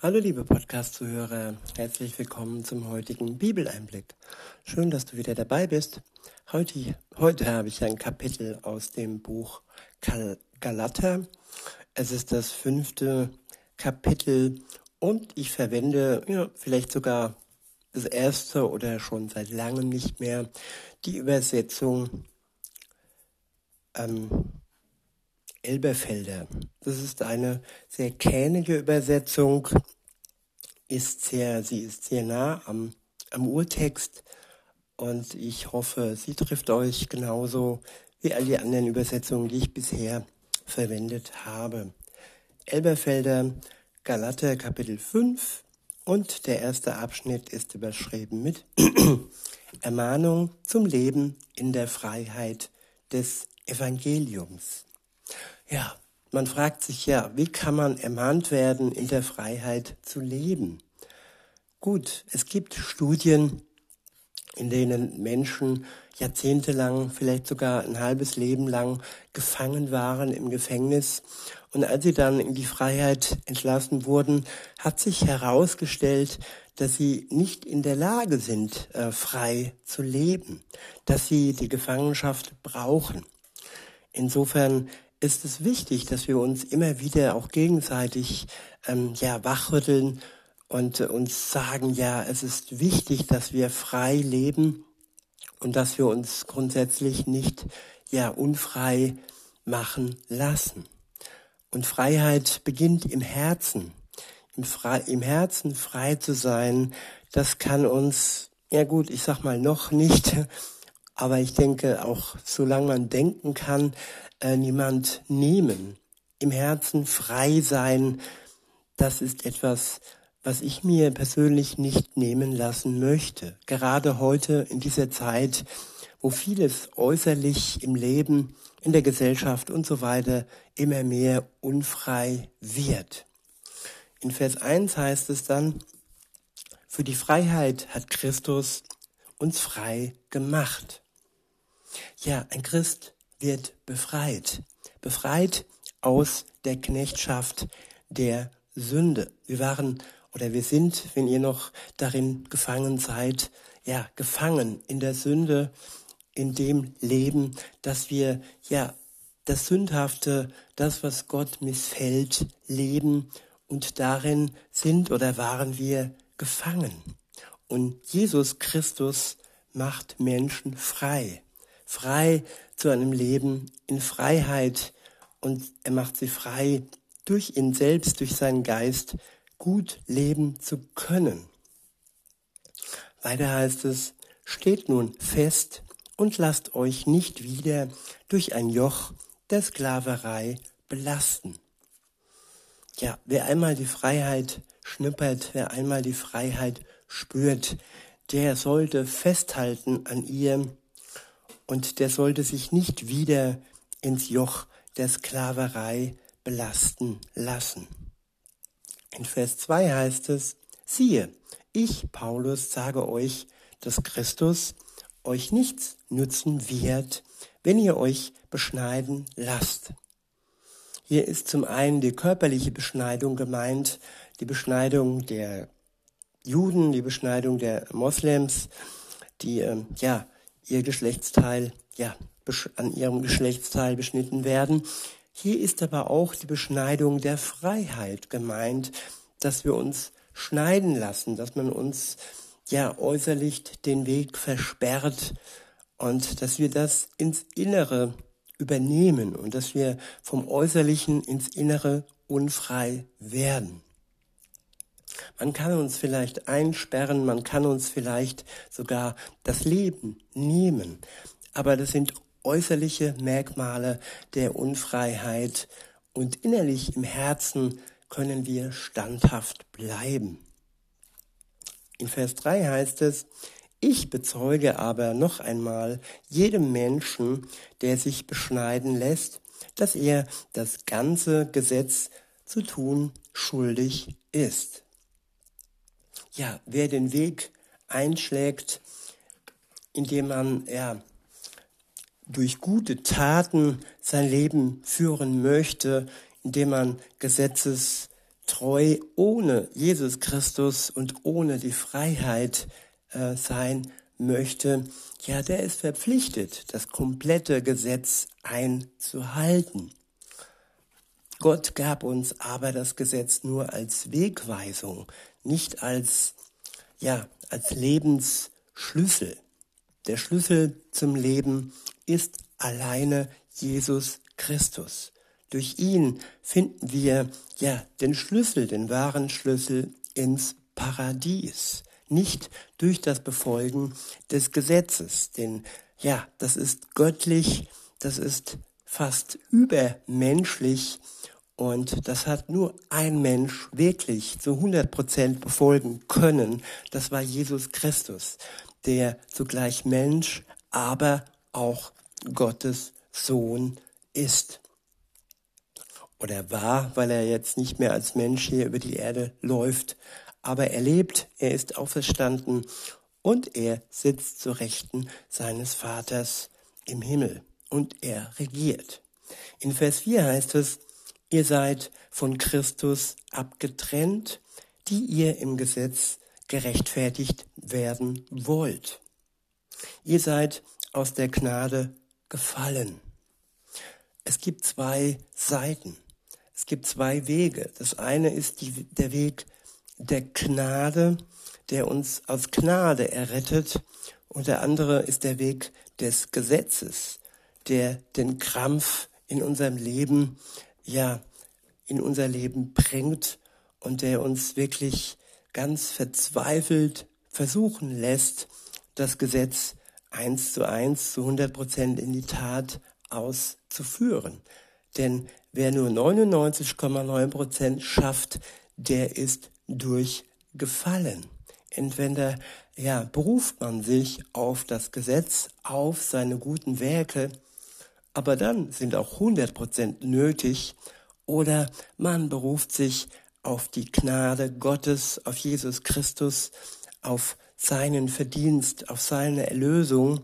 Hallo liebe Podcast-Zuhörer, herzlich willkommen zum heutigen Bibeleinblick. Schön, dass du wieder dabei bist. Heute, heute habe ich ein Kapitel aus dem Buch Galater. Es ist das fünfte Kapitel und ich verwende ja, vielleicht sogar das erste oder schon seit langem nicht mehr die Übersetzung ähm, Elberfelder. Das ist eine sehr kähnige Übersetzung, ist sehr, sie ist sehr nah am, am Urtext und ich hoffe, sie trifft euch genauso wie all die anderen Übersetzungen, die ich bisher verwendet habe. Elberfelder, Galater Kapitel 5 und der erste Abschnitt ist überschrieben mit Ermahnung zum Leben in der Freiheit des Evangeliums. Ja, man fragt sich ja, wie kann man ermahnt werden, in der Freiheit zu leben? Gut, es gibt Studien, in denen Menschen jahrzehntelang, vielleicht sogar ein halbes Leben lang gefangen waren im Gefängnis. Und als sie dann in die Freiheit entlassen wurden, hat sich herausgestellt, dass sie nicht in der Lage sind, äh, frei zu leben, dass sie die Gefangenschaft brauchen. Insofern ist es wichtig, dass wir uns immer wieder auch gegenseitig ähm, ja wachrütteln und äh, uns sagen, ja, es ist wichtig, dass wir frei leben und dass wir uns grundsätzlich nicht ja unfrei machen lassen. Und Freiheit beginnt im Herzen. Im, frei, Im Herzen frei zu sein, das kann uns, ja gut, ich sag mal noch nicht, aber ich denke auch, solange man denken kann, äh, niemand nehmen. Im Herzen frei sein, das ist etwas, was ich mir persönlich nicht nehmen lassen möchte. Gerade heute in dieser Zeit, wo vieles äußerlich im Leben, in der Gesellschaft und so weiter immer mehr unfrei wird. In Vers 1 heißt es dann, für die Freiheit hat Christus uns frei gemacht. Ja, ein Christ wird befreit. Befreit aus der Knechtschaft der Sünde. Wir waren oder wir sind, wenn ihr noch darin gefangen seid, ja, gefangen in der Sünde, in dem Leben, dass wir, ja, das Sündhafte, das, was Gott missfällt, leben und darin sind oder waren wir gefangen. Und Jesus Christus macht Menschen frei frei zu einem Leben in Freiheit und er macht sie frei, durch ihn selbst, durch seinen Geist gut leben zu können. Weiter heißt es, steht nun fest und lasst euch nicht wieder durch ein Joch der Sklaverei belasten. Ja, wer einmal die Freiheit schnuppert, wer einmal die Freiheit spürt, der sollte festhalten an ihr und der sollte sich nicht wieder ins Joch der Sklaverei belasten lassen. In Vers 2 heißt es, siehe, ich, Paulus, sage euch, dass Christus euch nichts nützen wird, wenn ihr euch beschneiden lasst. Hier ist zum einen die körperliche Beschneidung gemeint, die Beschneidung der Juden, die Beschneidung der Moslems, die ähm, ja ihr Geschlechtsteil, ja, an ihrem Geschlechtsteil beschnitten werden. Hier ist aber auch die Beschneidung der Freiheit gemeint, dass wir uns schneiden lassen, dass man uns ja äußerlich den Weg versperrt und dass wir das ins Innere übernehmen und dass wir vom Äußerlichen ins Innere unfrei werden. Man kann uns vielleicht einsperren, man kann uns vielleicht sogar das Leben nehmen. Aber das sind äußerliche Merkmale der Unfreiheit und innerlich im Herzen können wir standhaft bleiben. In Vers 3 heißt es, ich bezeuge aber noch einmal jedem Menschen, der sich beschneiden lässt, dass er das ganze Gesetz zu tun schuldig ist ja, wer den Weg einschlägt, indem man ja, durch gute Taten sein Leben führen möchte, indem man Gesetzes treu ohne Jesus Christus und ohne die Freiheit äh, sein möchte, ja, der ist verpflichtet, das komplette Gesetz einzuhalten. Gott gab uns aber das Gesetz nur als Wegweisung, nicht als, ja, als Lebensschlüssel. Der Schlüssel zum Leben ist alleine Jesus Christus. Durch ihn finden wir ja den Schlüssel, den wahren Schlüssel ins Paradies. Nicht durch das Befolgen des Gesetzes, denn ja, das ist göttlich, das ist fast übermenschlich und das hat nur ein Mensch wirklich zu 100 Prozent befolgen können. Das war Jesus Christus, der zugleich Mensch, aber auch Gottes Sohn ist oder war, weil er jetzt nicht mehr als Mensch hier über die Erde läuft, aber er lebt, er ist auferstanden und er sitzt zu Rechten seines Vaters im Himmel und er regiert. In Vers 4 heißt es, ihr seid von Christus abgetrennt, die ihr im Gesetz gerechtfertigt werden wollt. Ihr seid aus der Gnade gefallen. Es gibt zwei Seiten. Es gibt zwei Wege. Das eine ist die, der Weg der Gnade, der uns aus Gnade errettet. Und der andere ist der Weg des Gesetzes, der den Krampf in unserem Leben, ja, in unser Leben bringt und der uns wirklich ganz verzweifelt versuchen lässt, das Gesetz eins zu eins zu 100 Prozent in die Tat auszuführen. Denn Wer nur 99,9 Prozent schafft, der ist durchgefallen. Entweder ja, beruft man sich auf das Gesetz, auf seine guten Werke, aber dann sind auch 100 Prozent nötig, oder man beruft sich auf die Gnade Gottes, auf Jesus Christus, auf seinen Verdienst, auf seine Erlösung.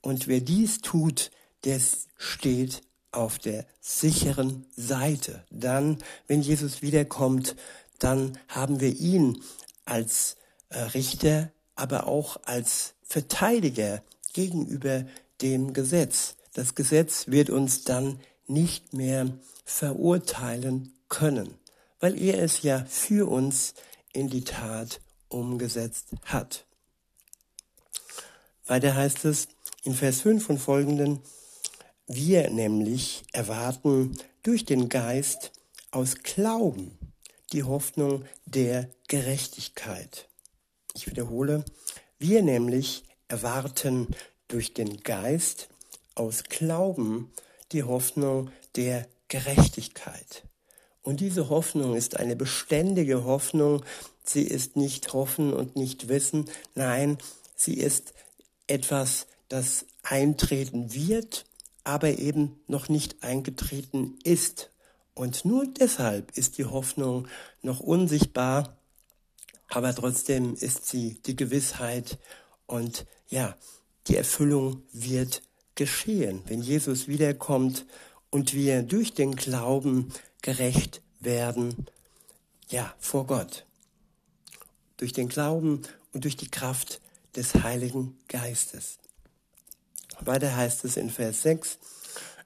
Und wer dies tut, der steht auf der sicheren Seite. Dann, wenn Jesus wiederkommt, dann haben wir ihn als äh, Richter, aber auch als Verteidiger gegenüber dem Gesetz. Das Gesetz wird uns dann nicht mehr verurteilen können, weil er es ja für uns in die Tat umgesetzt hat. Weiter heißt es in Vers 5 und folgenden, wir nämlich erwarten durch den Geist aus Glauben die Hoffnung der Gerechtigkeit. Ich wiederhole, wir nämlich erwarten durch den Geist aus Glauben die Hoffnung der Gerechtigkeit. Und diese Hoffnung ist eine beständige Hoffnung. Sie ist nicht Hoffen und nicht Wissen. Nein, sie ist etwas, das eintreten wird aber eben noch nicht eingetreten ist. Und nur deshalb ist die Hoffnung noch unsichtbar, aber trotzdem ist sie die Gewissheit und ja, die Erfüllung wird geschehen, wenn Jesus wiederkommt und wir durch den Glauben gerecht werden, ja, vor Gott. Durch den Glauben und durch die Kraft des Heiligen Geistes. Weiter heißt es in Vers 6,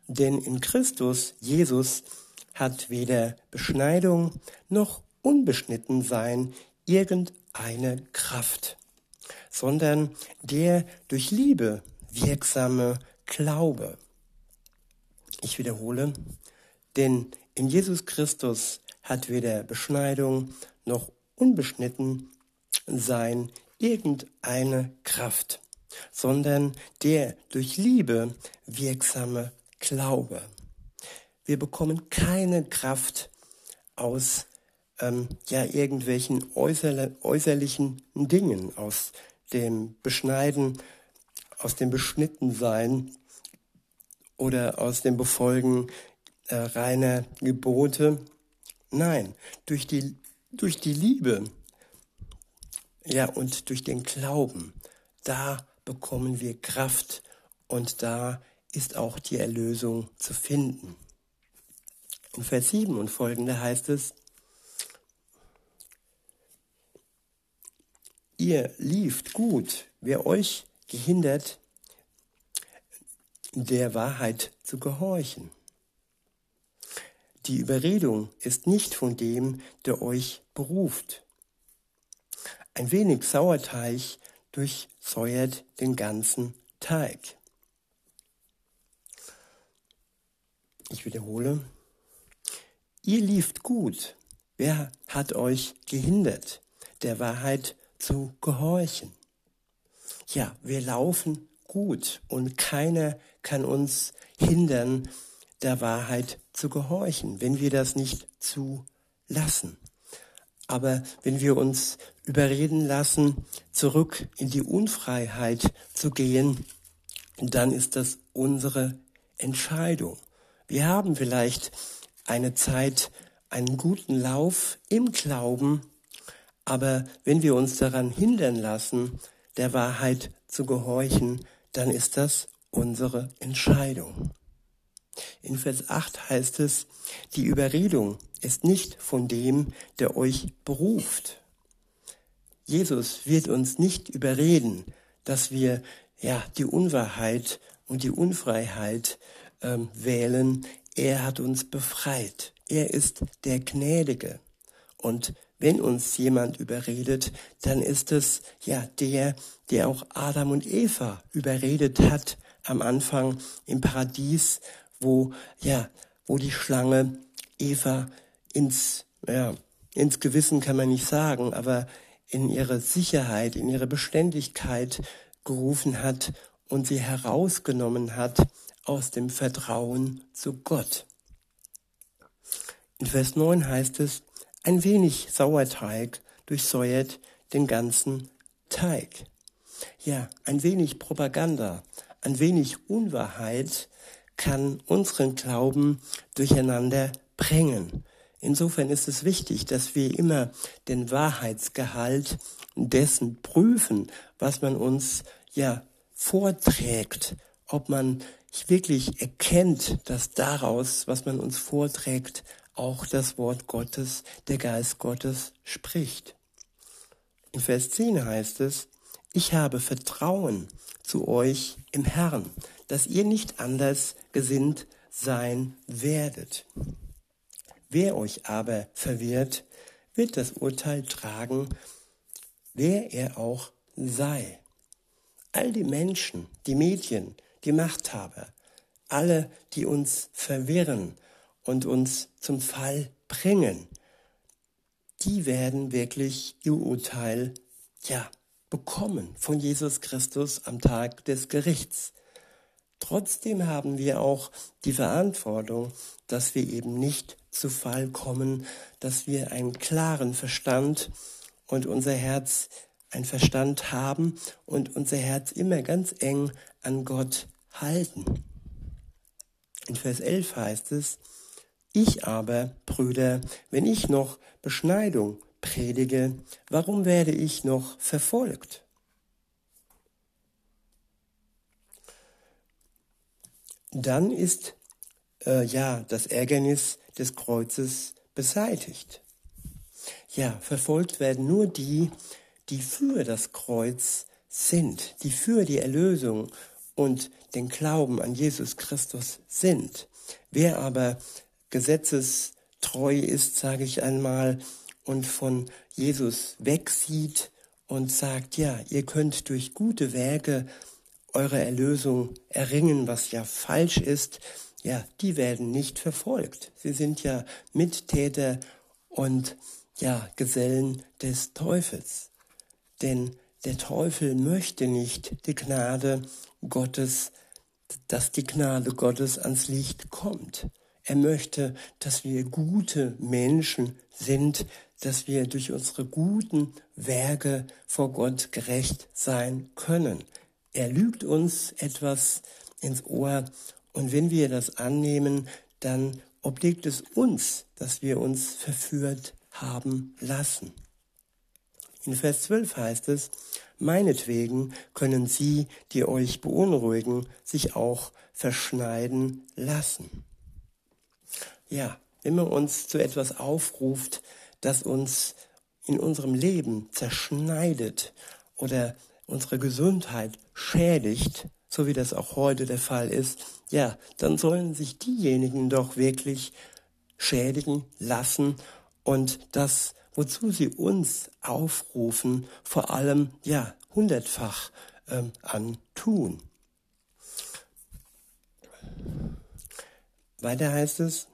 denn in Christus, Jesus, hat weder Beschneidung noch Unbeschnittensein irgendeine Kraft, sondern der durch Liebe wirksame Glaube. Ich wiederhole, denn in Jesus Christus hat weder Beschneidung noch Unbeschnittensein irgendeine Kraft sondern der durch Liebe wirksame Glaube. Wir bekommen keine Kraft aus ähm, ja irgendwelchen äußerle, äußerlichen Dingen, aus dem Beschneiden, aus dem Beschnittensein oder aus dem Befolgen äh, reiner Gebote. Nein, durch die, durch die Liebe, ja, und durch den Glauben, da bekommen wir Kraft und da ist auch die Erlösung zu finden. In Vers 7 und folgende heißt es, ihr lieft gut, wer euch gehindert, der Wahrheit zu gehorchen. Die Überredung ist nicht von dem, der euch beruft. Ein wenig Sauerteig durchsäuert den ganzen Teig. Ich wiederhole. Ihr lieft gut. Wer hat euch gehindert, der Wahrheit zu gehorchen? Ja, wir laufen gut und keiner kann uns hindern, der Wahrheit zu gehorchen, wenn wir das nicht zulassen. Aber wenn wir uns überreden lassen, zurück in die Unfreiheit zu gehen, dann ist das unsere Entscheidung. Wir haben vielleicht eine Zeit, einen guten Lauf im Glauben, aber wenn wir uns daran hindern lassen, der Wahrheit zu gehorchen, dann ist das unsere Entscheidung. In Vers 8 heißt es, die Überredung ist nicht von dem, der euch beruft. Jesus wird uns nicht überreden, dass wir ja die Unwahrheit und die Unfreiheit ähm, wählen. Er hat uns befreit. Er ist der Gnädige. Und wenn uns jemand überredet, dann ist es ja der, der auch Adam und Eva überredet hat am Anfang im Paradies, wo, ja, wo die Schlange Eva ins, ja, ins Gewissen kann man nicht sagen, aber in ihre Sicherheit, in ihre Beständigkeit gerufen hat und sie herausgenommen hat aus dem Vertrauen zu Gott. In Vers 9 heißt es, ein wenig Sauerteig durchsäuert den ganzen Teig. Ja, ein wenig Propaganda, ein wenig Unwahrheit kann unseren Glauben durcheinander bringen. Insofern ist es wichtig, dass wir immer den Wahrheitsgehalt dessen prüfen, was man uns ja vorträgt, ob man wirklich erkennt, dass daraus, was man uns vorträgt, auch das Wort Gottes, der Geist Gottes spricht. In Vers 10 heißt es, ich habe Vertrauen zu euch im Herrn, dass ihr nicht anders gesinnt sein werdet. Wer euch aber verwirrt, wird das Urteil tragen, wer er auch sei. All die Menschen, die Medien, die Machthaber, alle, die uns verwirren und uns zum Fall bringen, die werden wirklich ihr Urteil, ja, bekommen von Jesus Christus am Tag des Gerichts. Trotzdem haben wir auch die Verantwortung, dass wir eben nicht zu Fall kommen, dass wir einen klaren Verstand und unser Herz ein Verstand haben und unser Herz immer ganz eng an Gott halten. In Vers 11 heißt es, ich aber, Brüder, wenn ich noch Beschneidung predige, warum werde ich noch verfolgt? dann ist äh, ja das Ärgernis des Kreuzes beseitigt. Ja, verfolgt werden nur die, die für das Kreuz sind, die für die Erlösung und den Glauben an Jesus Christus sind. Wer aber gesetzestreu ist, sage ich einmal, und von Jesus wegsieht und sagt, ja, ihr könnt durch gute Werke eure Erlösung erringen, was ja falsch ist, ja, die werden nicht verfolgt. Sie sind ja Mittäter und ja, Gesellen des Teufels. Denn der Teufel möchte nicht die Gnade Gottes, dass die Gnade Gottes ans Licht kommt. Er möchte, dass wir gute Menschen sind, dass wir durch unsere guten Werke vor Gott gerecht sein können. Er lügt uns etwas ins Ohr und wenn wir das annehmen, dann obliegt es uns, dass wir uns verführt haben lassen. In Vers 12 heißt es, meinetwegen können sie, die euch beunruhigen, sich auch verschneiden lassen. Ja, wenn man uns zu etwas aufruft, das uns in unserem Leben zerschneidet oder unsere Gesundheit schädigt, so wie das auch heute der Fall ist, ja, dann sollen sich diejenigen doch wirklich schädigen lassen und das, wozu sie uns aufrufen, vor allem, ja, hundertfach ähm, an tun. Weiter heißt es,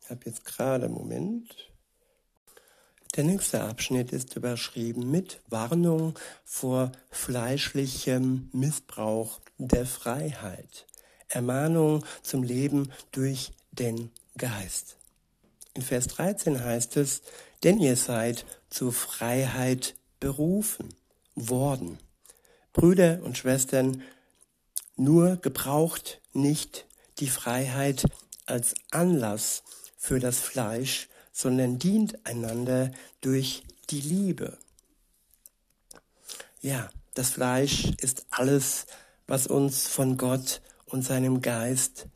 ich habe jetzt gerade, Moment, der nächste Abschnitt ist überschrieben mit Warnung vor fleischlichem Missbrauch der Freiheit. Ermahnung zum Leben durch den Geist. In Vers 13 heißt es, denn ihr seid zur Freiheit berufen worden. Brüder und Schwestern, nur gebraucht nicht die Freiheit als Anlass für das Fleisch, sondern dient einander durch die Liebe. Ja, das Fleisch ist alles, was uns von Gott und seinem Geist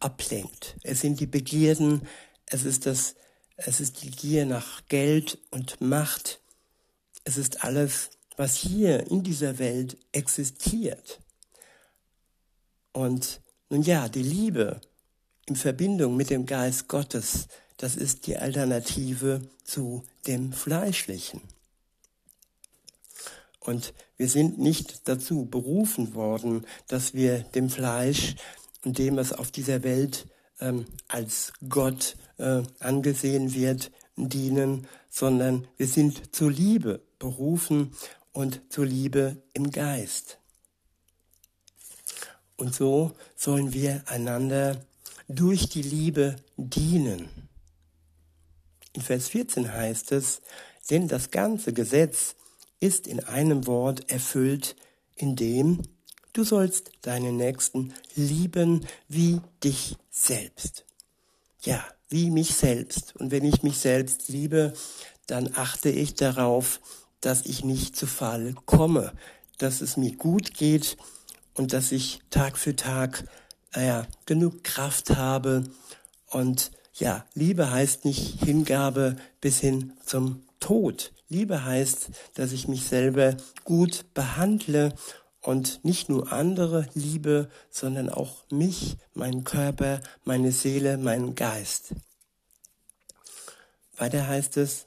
ablenkt. Es sind die Begierden, es ist das, es ist die Gier nach Geld und Macht. Es ist alles, was hier in dieser Welt existiert. Und nun ja, die Liebe in Verbindung mit dem Geist Gottes, das ist die Alternative zu dem Fleischlichen. Und wir sind nicht dazu berufen worden, dass wir dem Fleisch und dem, was auf dieser Welt ähm, als Gott äh, angesehen wird, dienen, sondern wir sind zur Liebe berufen und zur Liebe im Geist. Und so sollen wir einander durch die Liebe dienen. In Vers 14 heißt es, denn das ganze Gesetz ist in einem Wort erfüllt, in dem du sollst deinen Nächsten lieben wie dich selbst. Ja, wie mich selbst. Und wenn ich mich selbst liebe, dann achte ich darauf, dass ich nicht zu Fall komme, dass es mir gut geht und dass ich Tag für Tag äh, genug Kraft habe. Und ja, Liebe heißt nicht Hingabe bis hin zum Tod. Liebe heißt, dass ich mich selber gut behandle und nicht nur andere liebe, sondern auch mich, meinen Körper, meine Seele, meinen Geist. Weiter heißt es,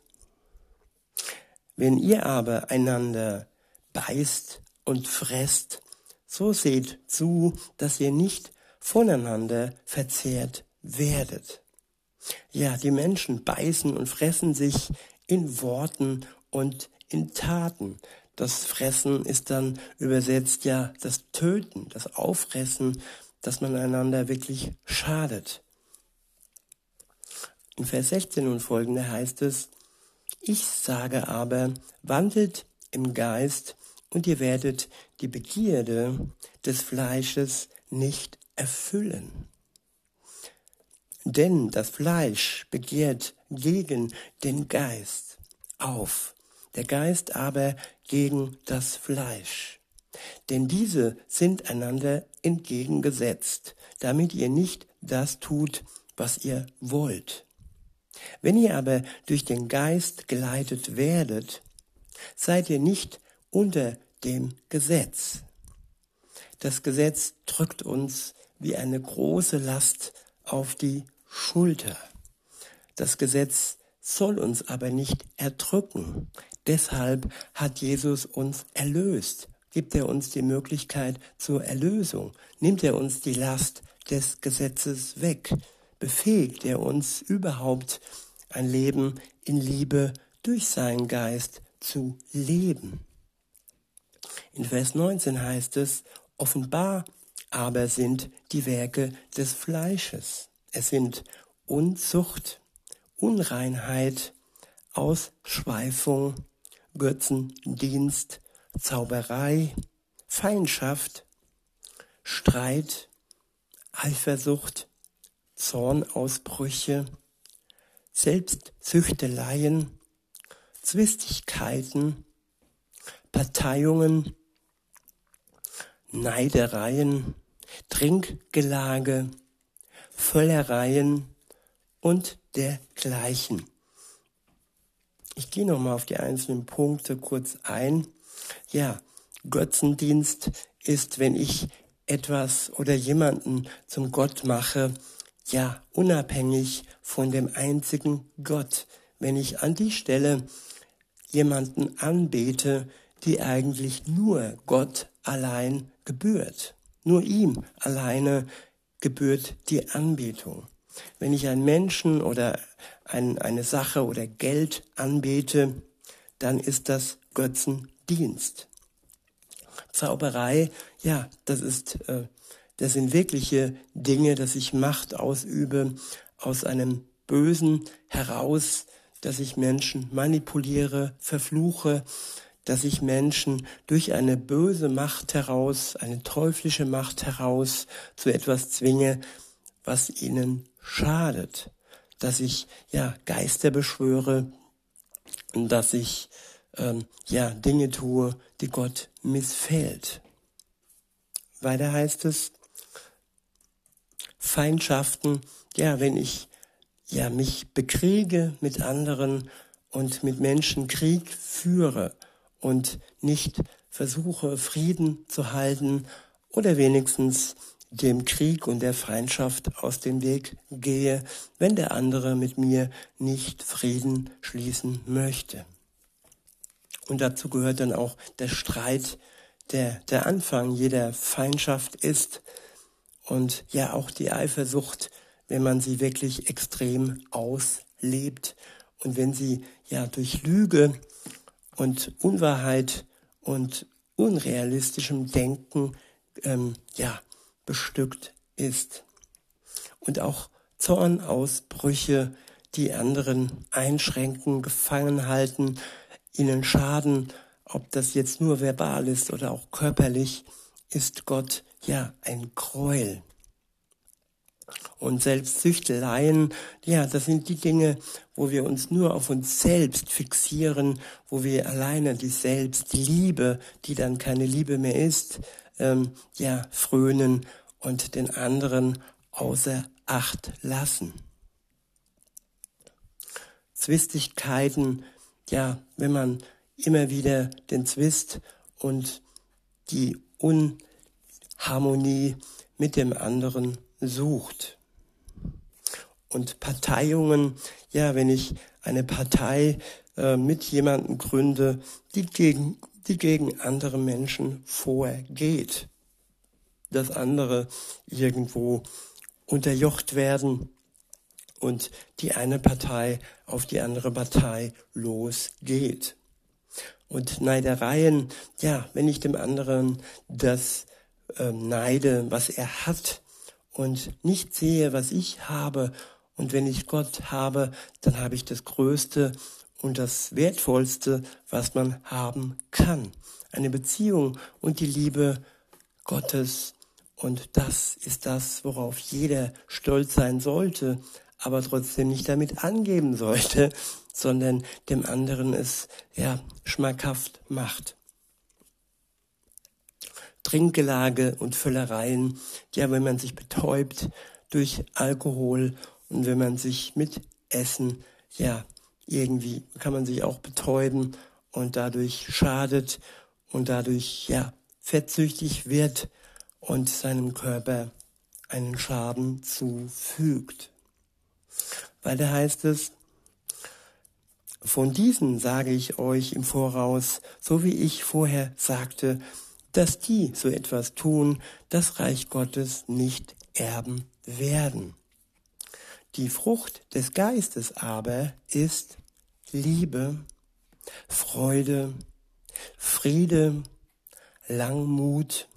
wenn ihr aber einander beißt und fresst, so seht zu, dass ihr nicht voneinander verzehrt werdet. Ja, die Menschen beißen und fressen sich in Worten und in Taten. Das Fressen ist dann übersetzt ja das Töten, das Auffressen, dass man einander wirklich schadet. In Vers 16 und folgende heißt es, ich sage aber, wandelt im Geist und ihr werdet die Begierde des Fleisches nicht erfüllen. Denn das Fleisch begehrt gegen den Geist auf, der Geist aber gegen das Fleisch. Denn diese sind einander entgegengesetzt, damit ihr nicht das tut, was ihr wollt. Wenn ihr aber durch den Geist geleitet werdet, seid ihr nicht unter dem Gesetz. Das Gesetz drückt uns wie eine große Last auf die Schulter. Das Gesetz soll uns aber nicht erdrücken. Deshalb hat Jesus uns erlöst. Gibt er uns die Möglichkeit zur Erlösung? Nimmt er uns die Last des Gesetzes weg? befähigt er uns überhaupt ein Leben in Liebe durch seinen Geist zu leben. In Vers 19 heißt es, offenbar aber sind die Werke des Fleisches. Es sind Unzucht, Unreinheit, Ausschweifung, Götzendienst, Zauberei, Feindschaft, Streit, Eifersucht, Zornausbrüche, Selbstzüchteleien, Zwistigkeiten, Parteiungen, Neidereien, Trinkgelage, Völlereien und dergleichen. Ich gehe nochmal auf die einzelnen Punkte kurz ein. Ja, Götzendienst ist, wenn ich etwas oder jemanden zum Gott mache, ja, unabhängig von dem einzigen Gott. Wenn ich an die Stelle jemanden anbete, die eigentlich nur Gott allein gebührt. Nur ihm alleine gebührt die Anbetung. Wenn ich einen Menschen oder ein, eine Sache oder Geld anbete, dann ist das Götzendienst. Zauberei, ja, das ist, äh, das sind wirkliche Dinge, dass ich Macht ausübe aus einem Bösen heraus, dass ich Menschen manipuliere, verfluche, dass ich Menschen durch eine böse Macht heraus, eine teuflische Macht heraus zu etwas zwinge, was ihnen schadet, dass ich ja Geister beschwöre dass ich ähm, ja Dinge tue, die Gott missfällt. Weiter heißt es Feindschaften, ja, wenn ich ja mich bekriege mit anderen und mit Menschen Krieg führe und nicht versuche Frieden zu halten oder wenigstens dem Krieg und der Feindschaft aus dem Weg gehe, wenn der andere mit mir nicht Frieden schließen möchte. Und dazu gehört dann auch der Streit, der der Anfang jeder Feindschaft ist und ja auch die Eifersucht, wenn man sie wirklich extrem auslebt und wenn sie ja durch Lüge und Unwahrheit und unrealistischem Denken ähm, ja bestückt ist. Und auch Zornausbrüche, die anderen einschränken, gefangen halten, ihnen schaden, ob das jetzt nur verbal ist oder auch körperlich, ist Gott ja ein Gräuel. Und Selbstsüchteleien, ja, das sind die Dinge, wo wir uns nur auf uns selbst fixieren, wo wir alleine die Selbstliebe, die dann keine Liebe mehr ist, ähm, ja, frönen und den anderen außer Acht lassen. Zwistigkeiten, ja, wenn man immer wieder den Zwist und die Unharmonie mit dem anderen sucht. Und Parteiungen, ja, wenn ich eine Partei äh, mit jemandem gründe, die gegen, die gegen andere Menschen vorgeht, dass andere irgendwo unterjocht werden und die eine Partei auf die andere Partei losgeht. Und Neidereien, ja, wenn ich dem anderen das äh, neide, was er hat und nicht sehe, was ich habe, und wenn ich Gott habe, dann habe ich das Größte und das Wertvollste, was man haben kann. Eine Beziehung und die Liebe Gottes. Und das ist das, worauf jeder stolz sein sollte, aber trotzdem nicht damit angeben sollte, sondern dem anderen es ja schmackhaft macht. Trinkgelage und Völlereien, ja, wenn man sich betäubt durch Alkohol und wenn man sich mit Essen, ja, irgendwie kann man sich auch betäuben und dadurch schadet und dadurch, ja, fettsüchtig wird und seinem Körper einen Schaden zufügt. Weiter heißt es, von diesen sage ich euch im Voraus, so wie ich vorher sagte, dass die so etwas tun, das Reich Gottes nicht erben werden. Die Frucht des Geistes aber ist Liebe, Freude, Friede, Langmut,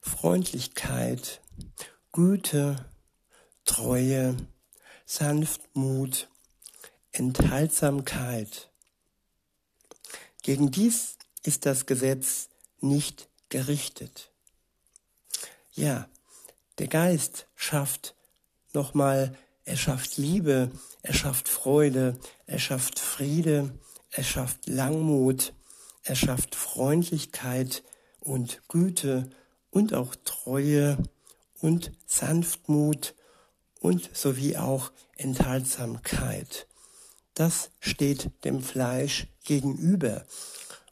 Freundlichkeit, Güte, Treue, Sanftmut, Enthaltsamkeit. Gegen dies ist das Gesetz nicht gerichtet. Ja, der Geist schafft nochmal, er schafft Liebe, er schafft Freude, er schafft Friede, er schafft Langmut, er schafft Freundlichkeit und Güte und auch Treue und Sanftmut und sowie auch Enthaltsamkeit. Das steht dem Fleisch gegenüber.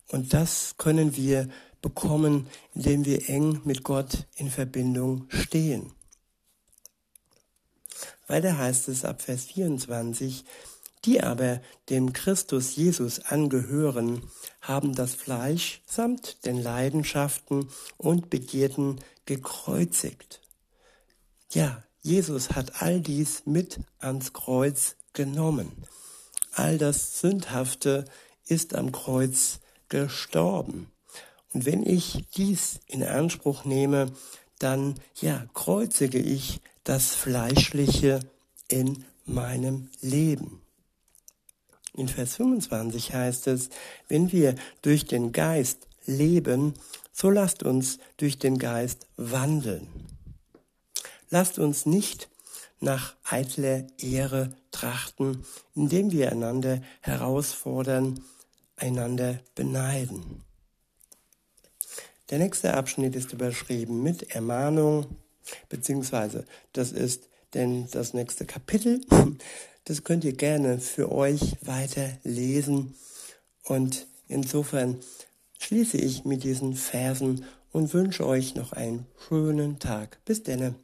Und das können wir bekommen, indem wir eng mit Gott in Verbindung stehen. Weiter heißt es ab Vers 24, die aber dem Christus Jesus angehören, haben das Fleisch samt den Leidenschaften und Begierden gekreuzigt. Ja, Jesus hat all dies mit ans Kreuz genommen. All das Sündhafte ist am Kreuz gestorben. Und wenn ich dies in Anspruch nehme, dann ja, kreuzige ich das Fleischliche in meinem Leben. In Vers 25 heißt es, wenn wir durch den Geist leben, so lasst uns durch den Geist wandeln. Lasst uns nicht nach eitler Ehre trachten, indem wir einander herausfordern, einander beneiden. Der nächste Abschnitt ist überschrieben mit Ermahnung, beziehungsweise das ist denn das nächste Kapitel. Das könnt ihr gerne für euch weiter lesen. Und insofern schließe ich mit diesen Versen und wünsche euch noch einen schönen Tag. Bis denne.